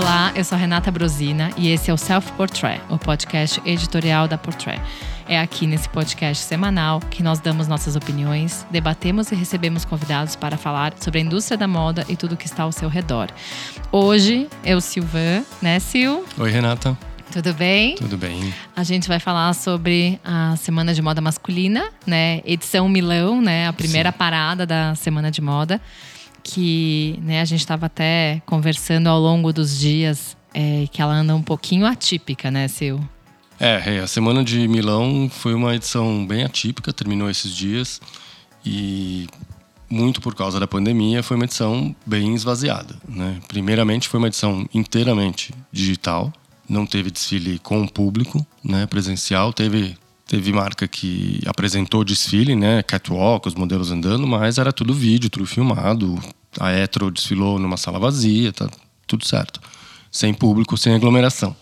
Olá, eu sou Renata Brosina e esse é o Self Portrait, o podcast editorial da Portrait. É aqui nesse podcast semanal que nós damos nossas opiniões, debatemos e recebemos convidados para falar sobre a indústria da moda e tudo que está ao seu redor. Hoje é o Silvan, né, Sil? Oi, Renata. Tudo bem? Tudo bem. A gente vai falar sobre a Semana de Moda Masculina, né? Edição Milão, né? A primeira Sim. parada da Semana de Moda. Que né, a gente estava até conversando ao longo dos dias é, que ela anda um pouquinho atípica, né, Sil? É, é, a Semana de Milão foi uma edição bem atípica, terminou esses dias. E muito por causa da pandemia, foi uma edição bem esvaziada. Né? Primeiramente, foi uma edição inteiramente digital, não teve desfile com o público, né, presencial. Teve teve marca que apresentou desfile, né, catwalk, os modelos andando, mas era tudo vídeo, tudo filmado. A Etro desfilou numa sala vazia, tá tudo certo, sem público, sem aglomeração.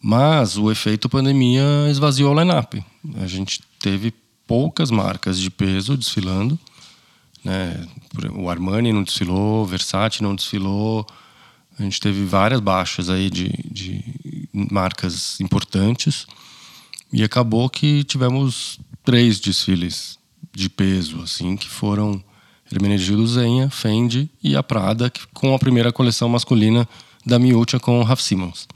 Mas o efeito pandemia esvaziou o line-up. A gente teve poucas marcas de peso desfilando. Né? O Armani não desfilou, o Versace não desfilou, a gente teve várias baixas aí de, de marcas importantes e acabou que tivemos três desfiles de peso, assim, que foram Hermenegildo Zenha, Fendi e a Prada, com a primeira coleção masculina da Miúcha com o Raf Simons.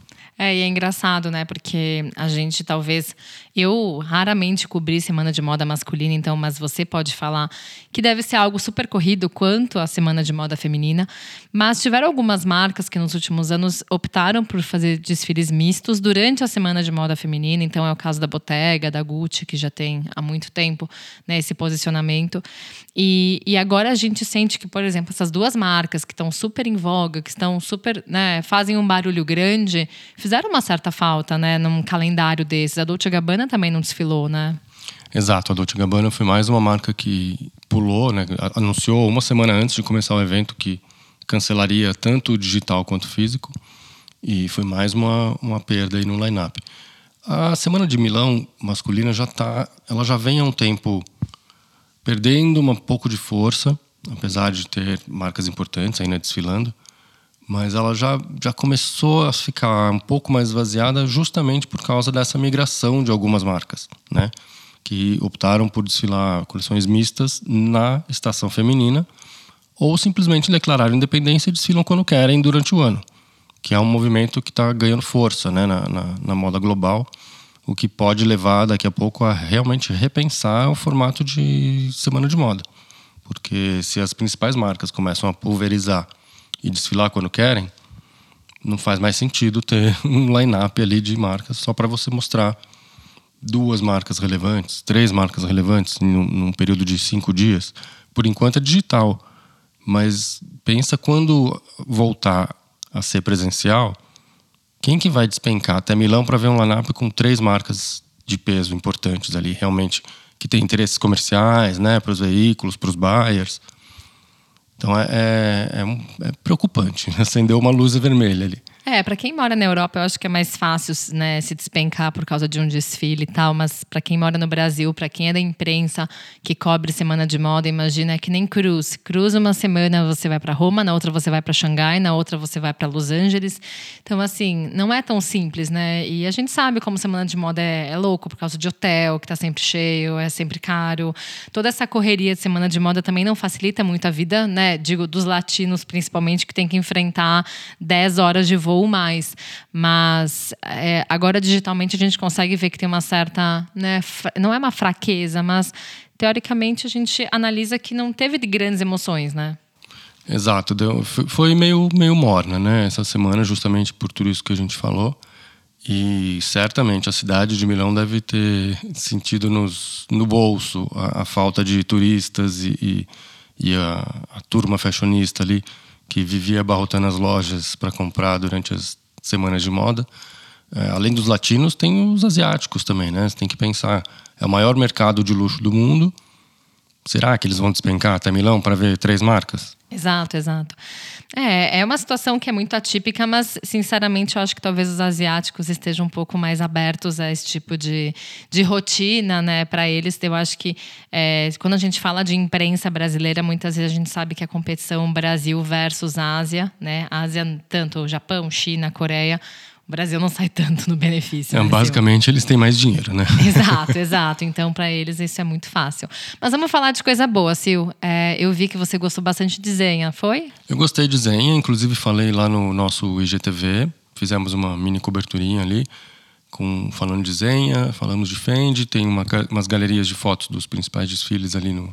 É, e é engraçado, né? Porque a gente talvez. Eu raramente cobri semana de moda masculina, então, mas você pode falar que deve ser algo super corrido quanto a semana de moda feminina. Mas tiveram algumas marcas que nos últimos anos optaram por fazer desfiles mistos durante a semana de moda feminina. Então, é o caso da Bottega, da Gucci, que já tem há muito tempo né, esse posicionamento. E, e agora a gente sente que, por exemplo, essas duas marcas que estão super em voga, que estão super. Né, fazem um barulho grande fizeram uma certa falta, né, num calendário desses. A Dolce Gabbana também não desfilou, né? Exato, a Dolce Gabbana foi mais uma marca que pulou, né, anunciou uma semana antes de começar o evento que cancelaria tanto o digital quanto o físico e foi mais uma, uma perda aí no line-up. A semana de Milão masculina já tá, ela já vem há um tempo perdendo um pouco de força, apesar de ter marcas importantes ainda desfilando mas ela já, já começou a ficar um pouco mais esvaziada justamente por causa dessa migração de algumas marcas, né? Que optaram por desfilar coleções mistas na estação feminina ou simplesmente declararam independência e desfilam quando querem durante o ano, que é um movimento que está ganhando força né, na, na, na moda global, o que pode levar daqui a pouco a realmente repensar o formato de semana de moda. Porque se as principais marcas começam a pulverizar e desfilar quando querem, não faz mais sentido ter um line-up ali de marcas só para você mostrar duas marcas relevantes, três marcas relevantes num, num, período de cinco dias. Por enquanto é digital, mas pensa quando voltar a ser presencial, quem que vai despencar até Milão para ver um line-up com três marcas de peso importantes ali, realmente que tem interesses comerciais, né, para os veículos, para os buyers. Então é, é, é, é preocupante, acendeu uma luz vermelha ali. É, para quem mora na Europa, eu acho que é mais fácil né, se despencar por causa de um desfile e tal, mas para quem mora no Brasil, para quem é da imprensa que cobre semana de moda, imagina é que nem cruz. Cruz uma semana você vai para Roma, na outra você vai para Xangai, na outra você vai para Los Angeles. Então assim, não é tão simples, né? E a gente sabe como semana de moda é, é louco por causa de hotel, que tá sempre cheio, é sempre caro. Toda essa correria de semana de moda também não facilita muito a vida, né? Digo dos latinos principalmente que tem que enfrentar 10 horas de voo ou mais. Mas é, agora, digitalmente, a gente consegue ver que tem uma certa. Né, não é uma fraqueza, mas teoricamente a gente analisa que não teve grandes emoções, né? Exato, deu, foi meio, meio morna, né? Essa semana, justamente por tudo isso que a gente falou. E certamente a cidade de Milão deve ter sentido nos, no bolso a, a falta de turistas e, e, e a, a, turma fashionista ali que vivia abarrotando as lojas para comprar durante as semanas de moda. É, além dos latinos, tem os asiáticos também, né? Você tem que pensar, é o maior mercado de luxo do mundo. Será que eles vão despencar até Milão para ver três marcas? Exato, exato. É, é uma situação que é muito atípica, mas sinceramente eu acho que talvez os asiáticos estejam um pouco mais abertos a esse tipo de, de rotina, né? Para eles, eu acho que é, quando a gente fala de imprensa brasileira, muitas vezes a gente sabe que a competição Brasil versus Ásia, né? Ásia, tanto Japão, China, Coreia o Brasil não sai tanto no benefício. É, né, basicamente, eles têm mais dinheiro, né? Exato, exato. Então, para eles, isso é muito fácil. Mas vamos falar de coisa boa, Sil. É, eu vi que você gostou bastante de Zenha, foi? Eu gostei de Zenha, inclusive falei lá no nosso IGTV. Fizemos uma mini coberturinha ali, com, falando de Zenha, falamos de Fendi. Tem uma, umas galerias de fotos dos principais desfiles ali no,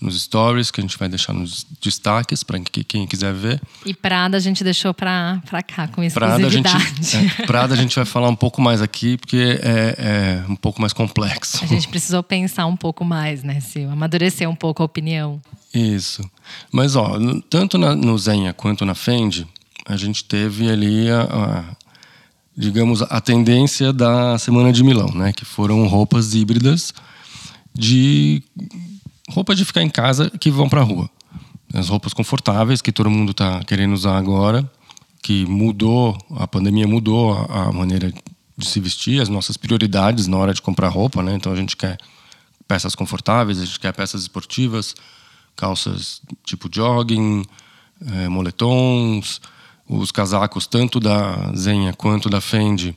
nos stories, que a gente vai deixar nos destaques para quem quiser ver. E Prada a gente deixou para cá, com exclusividade. Prada a, gente, é, Prada a gente vai falar um pouco mais aqui, porque é, é, um pouco mais complexo. A gente precisou pensar um pouco mais, né, Sil? Amadurecer um pouco a opinião. Isso. Mas, ó, tanto na, no Zenha quanto na Fendi, a gente teve ali a, a digamos, a tendência da Semana de Milão, né? Que foram roupas híbridas de roupas de ficar em casa que vão para a rua. As roupas confortáveis que todo mundo está querendo usar agora, que mudou, a pandemia mudou a, maneira de se vestir, as nossas prioridades na hora de comprar roupa, né? Então a gente quer peças confortáveis, a gente quer peças esportivas, calças tipo jogging, é, moletons, os casacos tanto da Zenha quanto da Fendi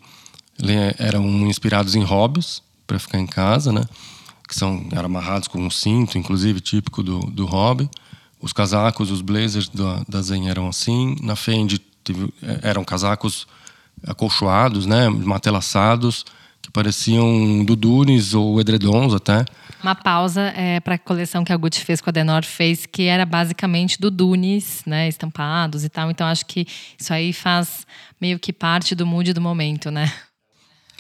eram inspirados em hobbies para ficar em casa, né? Que são eram amarrados com um cinto, inclusive típico do, do hobby. Os casacos, os blazers da, da Zen eram assim. Na Fendi teve, eh, eram casacos acolchoados, né, matelaçados, que pareciam dudunes ou edredons até. Uma pausa é, para a coleção que a Gucci fez com a Denor fez, que era basicamente dudunes, né, estampados e tal. Então acho que isso aí faz meio que parte do mood do momento, né?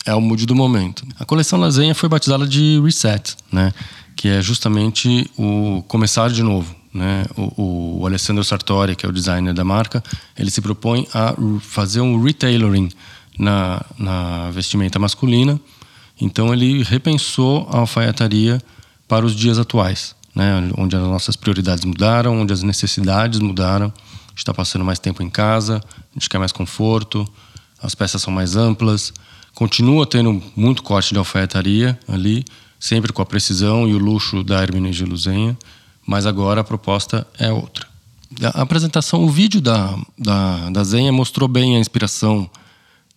É o mood do momento. A coleção Lasanha foi batizada de Reset, né? Que é justamente o começar de novo. Né? O, o Alessandro Sartori, que é o designer da marca, ele se propõe a fazer um retailoring na, na vestimenta masculina. Então ele repensou a alfaiataria para os dias atuais, né? onde as nossas prioridades mudaram, onde as necessidades mudaram. A gente está passando mais tempo em casa, a gente quer mais conforto, as peças são mais amplas. Continua tendo muito corte de alfaiataria ali, sempre com a precisão e o luxo da Hermine de Luzenha, mas agora a proposta é outra. A apresentação, o vídeo da, da, da Zenha mostrou bem a inspiração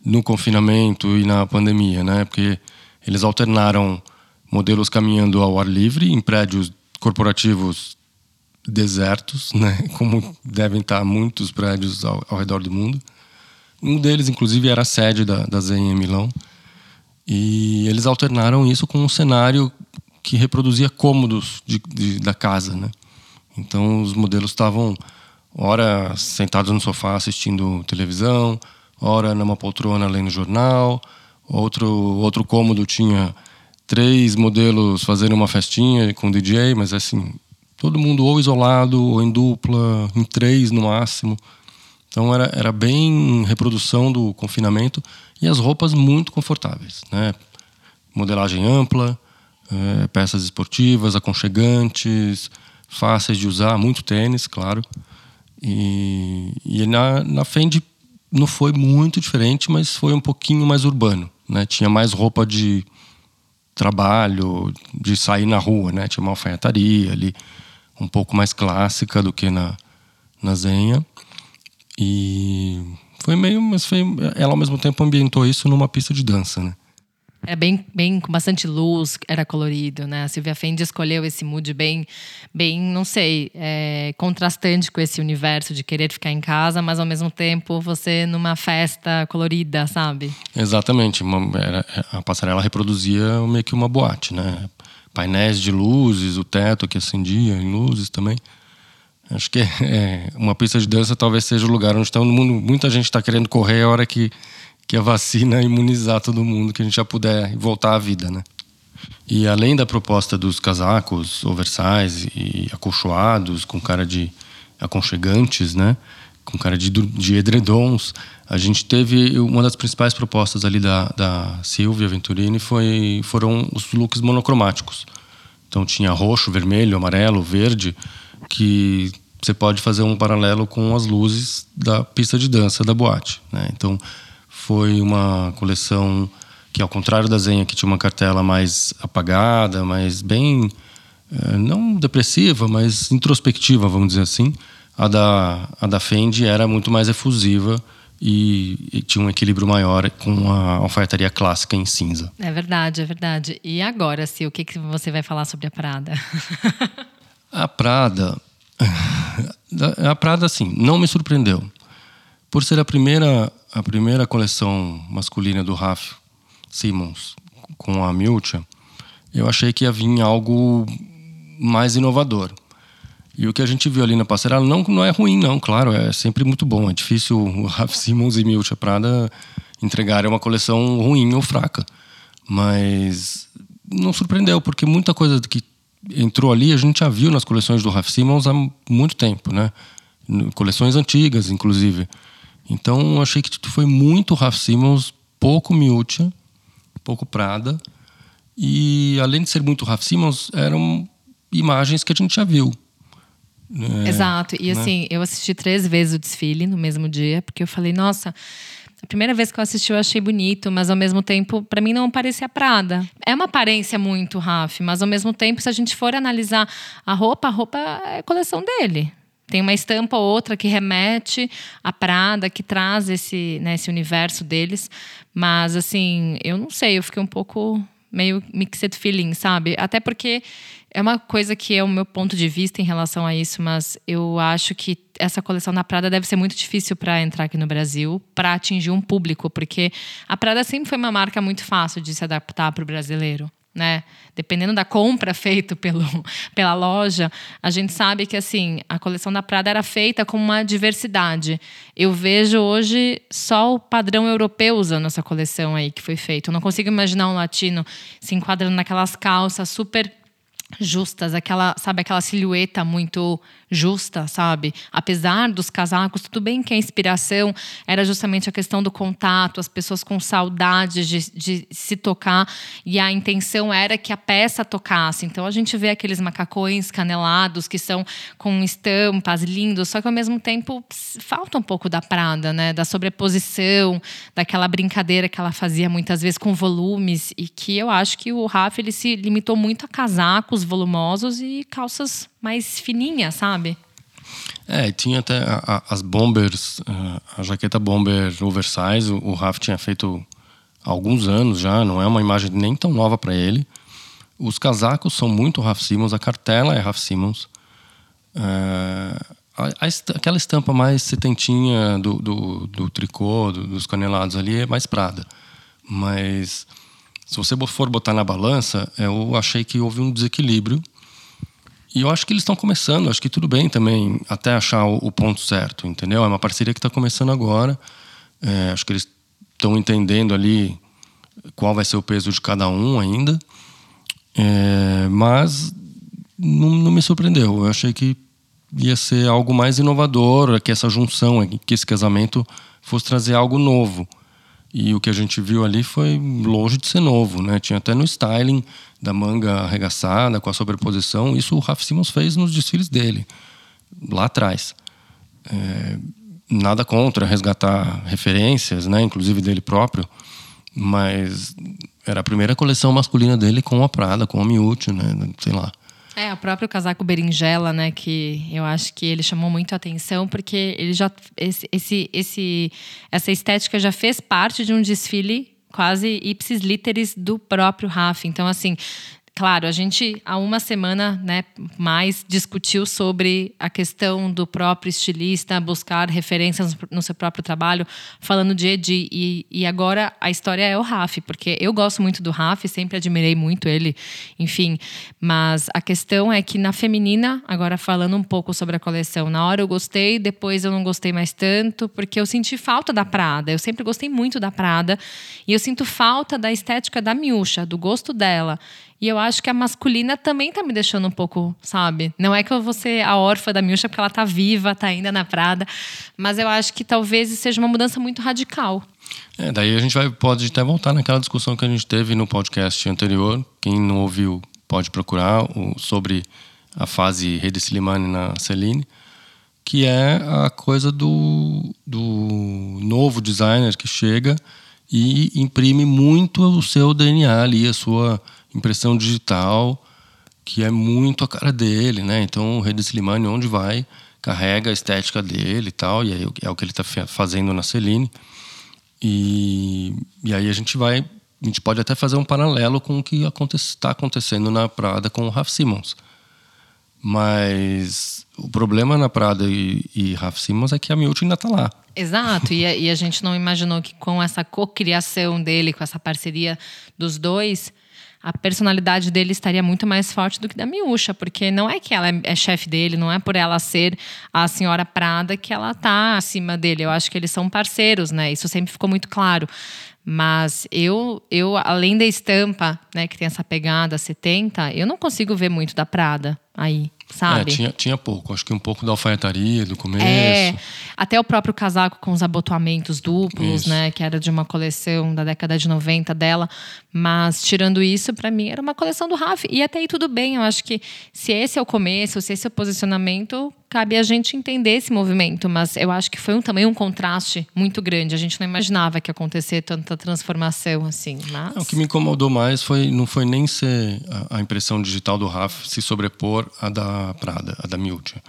no confinamento e na pandemia, né? Porque eles alternaram modelos caminhando ao ar livre em prédios corporativos desertos, né? Como devem estar muitos prédios ao, ao redor do mundo um deles, inclusive, era a sede da, da Zen em Milão. E eles alternaram isso com um cenário que reproduzia cômodos de, de, da casa, né? Então os modelos estavam ora sentados no sofá assistindo televisão, ora numa poltrona lendo jornal, outro outro cômodo tinha três modelos fazendo uma festinha com DJ, mas assim todo mundo ou isolado ou em dupla, em três no máximo. Então era, era bem reprodução do confinamento e as roupas muito confortáveis, né? Modelagem ampla, é, peças esportivas, aconchegantes, fáceis de usar, muito tênis, claro. E, e na, na Fendi não foi muito diferente, mas foi um pouquinho mais urbano, né? Tinha mais roupa de trabalho, de sair na rua, né? Tinha uma alfaiataria ali, um pouco mais clássica do que na, na Zenha. E foi meio, mas foi, ela ao mesmo tempo ambientou isso numa pista de dança, né? Era bem, bem com bastante luz, era colorido, né? A Silvia Fendi escolheu esse mood bem, bem, não sei, é, contrastante com esse universo de querer ficar em casa, mas ao mesmo tempo você numa festa colorida, sabe? Exatamente. Uma, era, a passarela reproduzia meio que uma boate, né? Painéis de luzes, o teto que acendia em luzes também. Acho que é, uma pista de dança talvez seja o lugar onde todo mundo, muita gente está querendo correr a hora que, que a vacina imunizar todo mundo, que a gente já puder voltar à vida, né? E além da proposta dos casacos oversize e acolchoados, com cara de aconchegantes, né? Com cara de, de edredons, a gente teve uma das principais propostas ali da, da Silvia Venturini foi, foram os looks monocromáticos. Então tinha roxo, vermelho, amarelo, verde, que você pode fazer um paralelo com as luzes da pista de dança da boate. Né? Então, foi uma coleção que, ao contrário da Zenha, que tinha uma cartela mais apagada, mais bem, eh, não depressiva, mas introspectiva, vamos dizer assim, a da, a da Fendi era muito mais efusiva e, e, tinha um equilíbrio maior com a alfaiataria clássica em cinza. É verdade, é verdade. E agora, se o que, que você vai falar sobre a Prada? a Prada, a Prada, assim, não me surpreendeu. Por ser a primeira, a primeira coleção masculina do Raf Simmons com a Milcha, eu achei que ia vir algo mais inovador. E o que a gente viu ali na passarela não, não é ruim, não, claro, é sempre muito bom. É difícil o Raf Simmons e Milcha Prada entregarem uma coleção ruim ou fraca. Mas não surpreendeu, porque muita coisa que entrou ali a gente já viu nas coleções do Raf Simmons há muito tempo, né? Coleções antigas, inclusive. Então, achei que foi muito Raf Simmons, pouco Miúcha, pouco Prada. E, além de ser muito Raf Simmons, eram imagens que a gente já viu. É, Exato. E, né? assim, eu assisti três vezes o desfile no mesmo dia, porque eu falei, nossa... A primeira vez que eu assisti eu achei bonito, mas ao mesmo tempo, para mim não parecia Prada. É uma aparência muito Raf, mas ao mesmo tempo, se a gente for analisar a roupa, a roupa é coleção dele. Tem uma estampa ou outra que remete à Prada, que traz esse, né, esse universo deles. Mas, assim, eu não sei, eu fiquei um pouco meio mixed feeling, sabe? Até porque é uma coisa que é o meu ponto de vista em relação a isso, mas eu acho que essa coleção da Prada deve ser muito difícil para entrar aqui no Brasil, para atingir um público, porque a Prada sempre foi uma marca muito fácil de se adaptar para o brasileiro né? Dependendo da compra feita pelo, pela loja, a gente sabe que assim a coleção da Prada era feita com uma diversidade. Eu vejo hoje só o padrão europeu usando essa coleção aí que foi feita. Eu não consigo imaginar um latino se enquadrando naquelas calças super justas, aquela, sabe, aquela silhueta muito justa, sabe? Apesar dos casacos, tudo bem que a inspiração era justamente a questão do contato, as pessoas com saudade de, de se tocar, e a intenção era que a peça tocasse. Então a gente vê aqueles macacões canelados que são com estampas lindos, só que ao mesmo tempo falta um pouco da Prada, né? Da sobreposição, daquela brincadeira que ela fazia muitas vezes com volumes, e que eu acho que o Rafa ele se limitou muito a casacos volumosos e calças mais fininhas, sabe? É, tinha até a, a, as bombers, a, a, jaqueta bomber oversize, o, o Raf tinha feito há alguns anos já, não é uma imagem nem tão nova para ele. Os casacos são muito Raf Simmons, a cartela é Raf Simmons. É, aquela estampa mais setentinha do, do, do tricô, do, dos canelados ali, é mais Prada. Mas se você for botar na balança, eu achei que houve um desequilíbrio. E eu acho que eles estão começando, acho que tudo bem também, até achar o, o ponto certo, entendeu? É uma parceria que está começando agora. É, acho que eles estão entendendo ali qual vai ser o peso de cada um ainda. É, mas não, não, me surpreendeu. Eu achei que ia ser algo mais inovador, que essa junção, que esse casamento fosse trazer algo novo. E o que a gente viu ali foi longe de ser novo, né? Tinha até no styling da manga arregaçada, com a sobreposição. Isso o Raf Simons fez nos desfiles dele, lá atrás. É, nada contra resgatar referências, né? Inclusive dele próprio. Mas era a primeira coleção masculina dele com a Prada, com a Miúcha, né? Sei lá. É, o próprio casaco berinjela, né, que eu acho que ele chamou muito a atenção porque ele já esse, esse, esse essa estética já fez parte de um desfile quase ipsis literis do próprio Raf. Então assim, Claro, a gente há uma semana né, mais discutiu sobre a questão do próprio estilista buscar referências no seu próprio trabalho, falando de Edi. E, e agora a história é o Raf, porque eu gosto muito do Raf, sempre admirei muito ele, enfim. Mas a questão é que na feminina, agora falando um pouco sobre a coleção, na hora eu gostei, depois eu não gostei mais tanto, porque eu senti falta da Prada. Eu sempre gostei muito da Prada. E eu sinto falta da estética da Miúcha, do gosto dela. E eu acho que a masculina também tá me deixando um pouco, sabe? Não é que eu vou ser a órfã da Milcha porque ela tá viva, tá ainda na Prada, mas eu acho que talvez seja uma mudança muito radical. É, daí a gente vai, pode até voltar naquela discussão que a gente teve no podcast anterior. Quem não ouviu pode procurar o, sobre a fase Rede Slimane na Celine. que é a coisa do, do novo designer que chega e imprime muito o seu DNA ali, a sua impressão digital, que é muito a cara dele, né? Então o Rede Slimani, onde vai, carrega a estética dele e tal, e aí é o que ele está fazendo na Celine. E, e aí a gente vai, a gente pode até fazer um paralelo com o que está acontecendo na Prada com o Raf Simons. Mas o problema na Prada e, e Raf Simons é que a Miúcha ainda está lá. Exato, e a, e a gente não imaginou que com essa cocriação dele, com essa parceria dos dois, a personalidade dele estaria muito mais forte do que da Miúcha, porque não é que ela é, é chefe dele, não é por ela ser a senhora Prada que ela tá acima dele. Eu acho que eles são parceiros, né? Isso sempre ficou muito claro. Mas eu, eu além da estampa, né, que tem essa pegada 70, eu não consigo ver muito da Prada aí sabe? É, tinha, tinha pouco. Acho que um pouco da alfaiataria do começo. É, até o próprio casaco com os abotoamentos duplos, isso. né? Que era de uma coleção da década de 90 dela. Mas, tirando isso, para mim era uma coleção do Raf. E até aí tudo bem. Eu acho que se esse é o começo, se esse é o posicionamento, cabe a gente entender esse movimento. Mas eu acho que foi um, também um contraste muito grande. A gente não imaginava que ia acontecer tanta transformação assim. Mas... É, o que me incomodou mais foi, não foi nem ser a, a impressão digital do Raf se sobrepor à da Prada, a da Miúcha,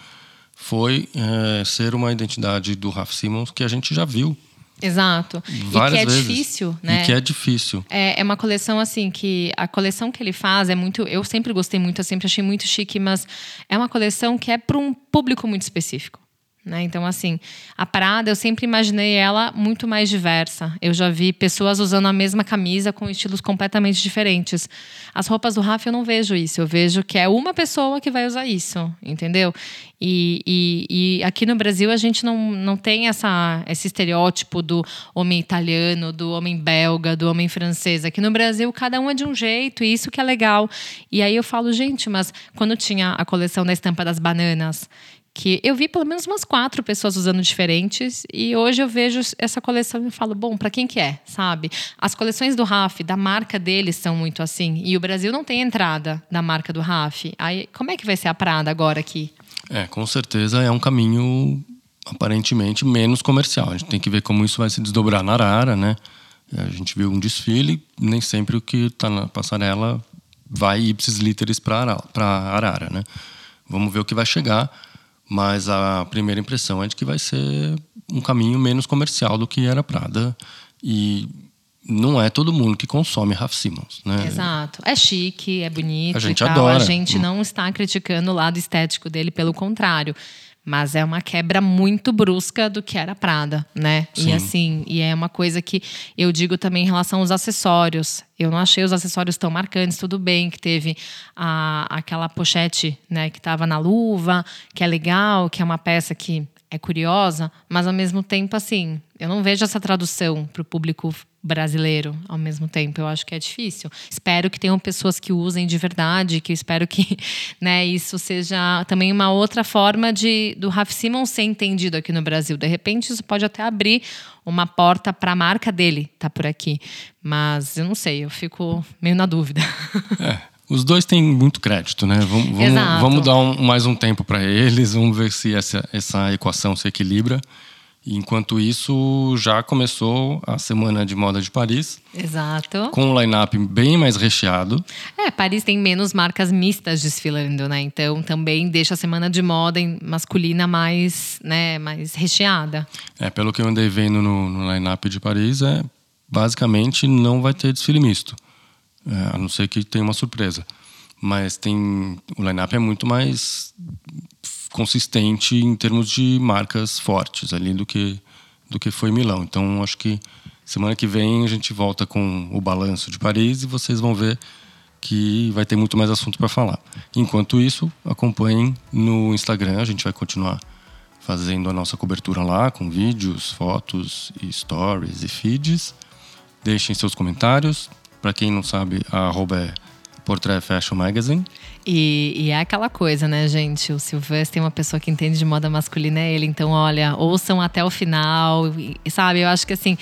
foi é, ser uma identidade do Raf Simons que a gente já viu. Exato. Várias e que é vezes. difícil, né? E que é difícil. É, é uma coleção assim que a coleção que ele faz é muito. Eu sempre gostei muito, eu sempre achei muito chique, mas é uma coleção que é para um público muito específico. Né? Então, assim, a Prada, eu sempre imaginei ela muito mais diversa. Eu já vi pessoas usando a mesma camisa com estilos completamente diferentes. As roupas do Rafa, eu não vejo isso. Eu vejo que é uma pessoa que vai usar isso, entendeu? E, e, e aqui no Brasil, a gente não, não tem essa, esse estereótipo do homem italiano, do homem belga, do homem francês. Aqui no Brasil, cada um é de um jeito, e isso que é legal. E aí eu falo, gente, mas quando tinha a coleção da estampa das bananas, que eu vi pelo menos umas quatro pessoas usando diferentes e hoje eu vejo essa coleção e falo, bom, para quem que é, sabe? As coleções do Raf, da marca deles são muito assim e o Brasil não tem entrada da marca do Raf. Aí como é que vai ser a Prada agora aqui? É, com certeza é um caminho aparentemente menos comercial. A gente tem que ver como isso vai se desdobrar na Arara, né? A gente viu um desfile, nem sempre o que está na passarela vai ipsis literis para Arara, né? Vamos ver o que vai chegar. Mas a primeira impressão é de que vai ser um caminho menos comercial do que era Prada. E não é todo mundo que consome Raf Simons, né? Exato. É chique, é bonito. A gente adora. A gente não está criticando o lado estético dele, pelo contrário. Mas é uma quebra muito brusca do que era Prada, né? Sim. E assim, e é uma coisa que eu digo também em relação aos acessórios. Eu não achei os acessórios tão marcantes, tudo bem que teve a, aquela pochete, né, que estava na luva, que é legal, que é uma peça que é curiosa, mas ao mesmo tempo, assim, eu não vejo essa tradução para o público brasileiro ao mesmo tempo. Eu acho que é difícil. Espero que tenham pessoas que usem de verdade, que eu espero que né, isso seja também uma outra forma de do Raf Simon ser entendido aqui no Brasil. De repente, isso pode até abrir uma porta para a marca dele tá por aqui. Mas eu não sei, eu fico meio na dúvida. É. Os dois têm muito crédito, né? Vamos, vamos, vamos dar um, mais um tempo para eles, vamos ver se essa, essa equação se equilibra. Enquanto isso, já começou a Semana de Moda de Paris. Exato. Com um line-up bem mais recheado. É, Paris tem menos marcas mistas desfilando, né? Então também deixa a Semana de Moda masculina mais, né, mais recheada. É, pelo que eu andei vendo no, no line-up de Paris, é, basicamente não vai ter desfile misto. É, a não ser que tenha uma surpresa. Mas tem. O line-up é muito mais consistente em termos de marcas fortes ali do que, do que foi Milão. Então acho que semana que vem a gente volta com o balanço de Paris e vocês vão ver que vai ter muito mais assunto para falar. Enquanto isso, acompanhem no Instagram, a gente vai continuar fazendo a nossa cobertura lá com vídeos, fotos, stories e feeds. Deixem seus comentários, para quem não sabe, a arroba é Portrait Fashion Magazine. E, e, é aquela coisa, né, gente? O Silvestre tem uma pessoa que entende de moda masculina, é ele. Então, olha, ouçam até o final. E, sabe, eu acho que assim,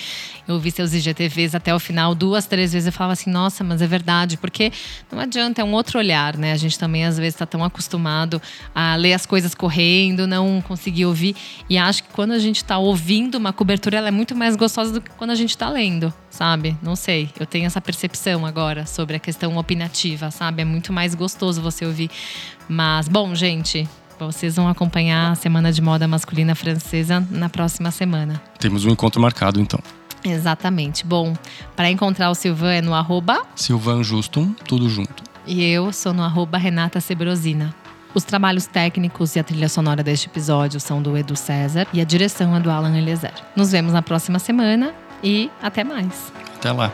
eu vi seus IGTVs até o final duas, três vezes. Eu falava assim, nossa, mas é verdade. Porque não adianta, é um outro olhar, né? A gente também, às vezes, está tão acostumado a ler as coisas correndo, não conseguir ouvir. E acho que quando a gente está ouvindo uma cobertura, ela é muito mais gostosa do que quando a gente está lendo, sabe? Não sei. Eu tenho essa percepção agora sobre a questão opinativa, sabe? É muito mais gostoso você ouvir. Mas, bom, gente, vocês vão acompanhar a Semana de Moda Masculina Francesa na próxima semana. Temos um encontro marcado, então. Exatamente. Bom, para encontrar o Silvan é no arroba… Silvan Justum, tudo junto. E eu sou no arroba Renata Sebrosina. Os trabalhos técnicos e a trilha sonora deste episódio são do Edu César e a direção é do Alan Eliezer. Nos vemos na próxima semana e até mais. Até lá.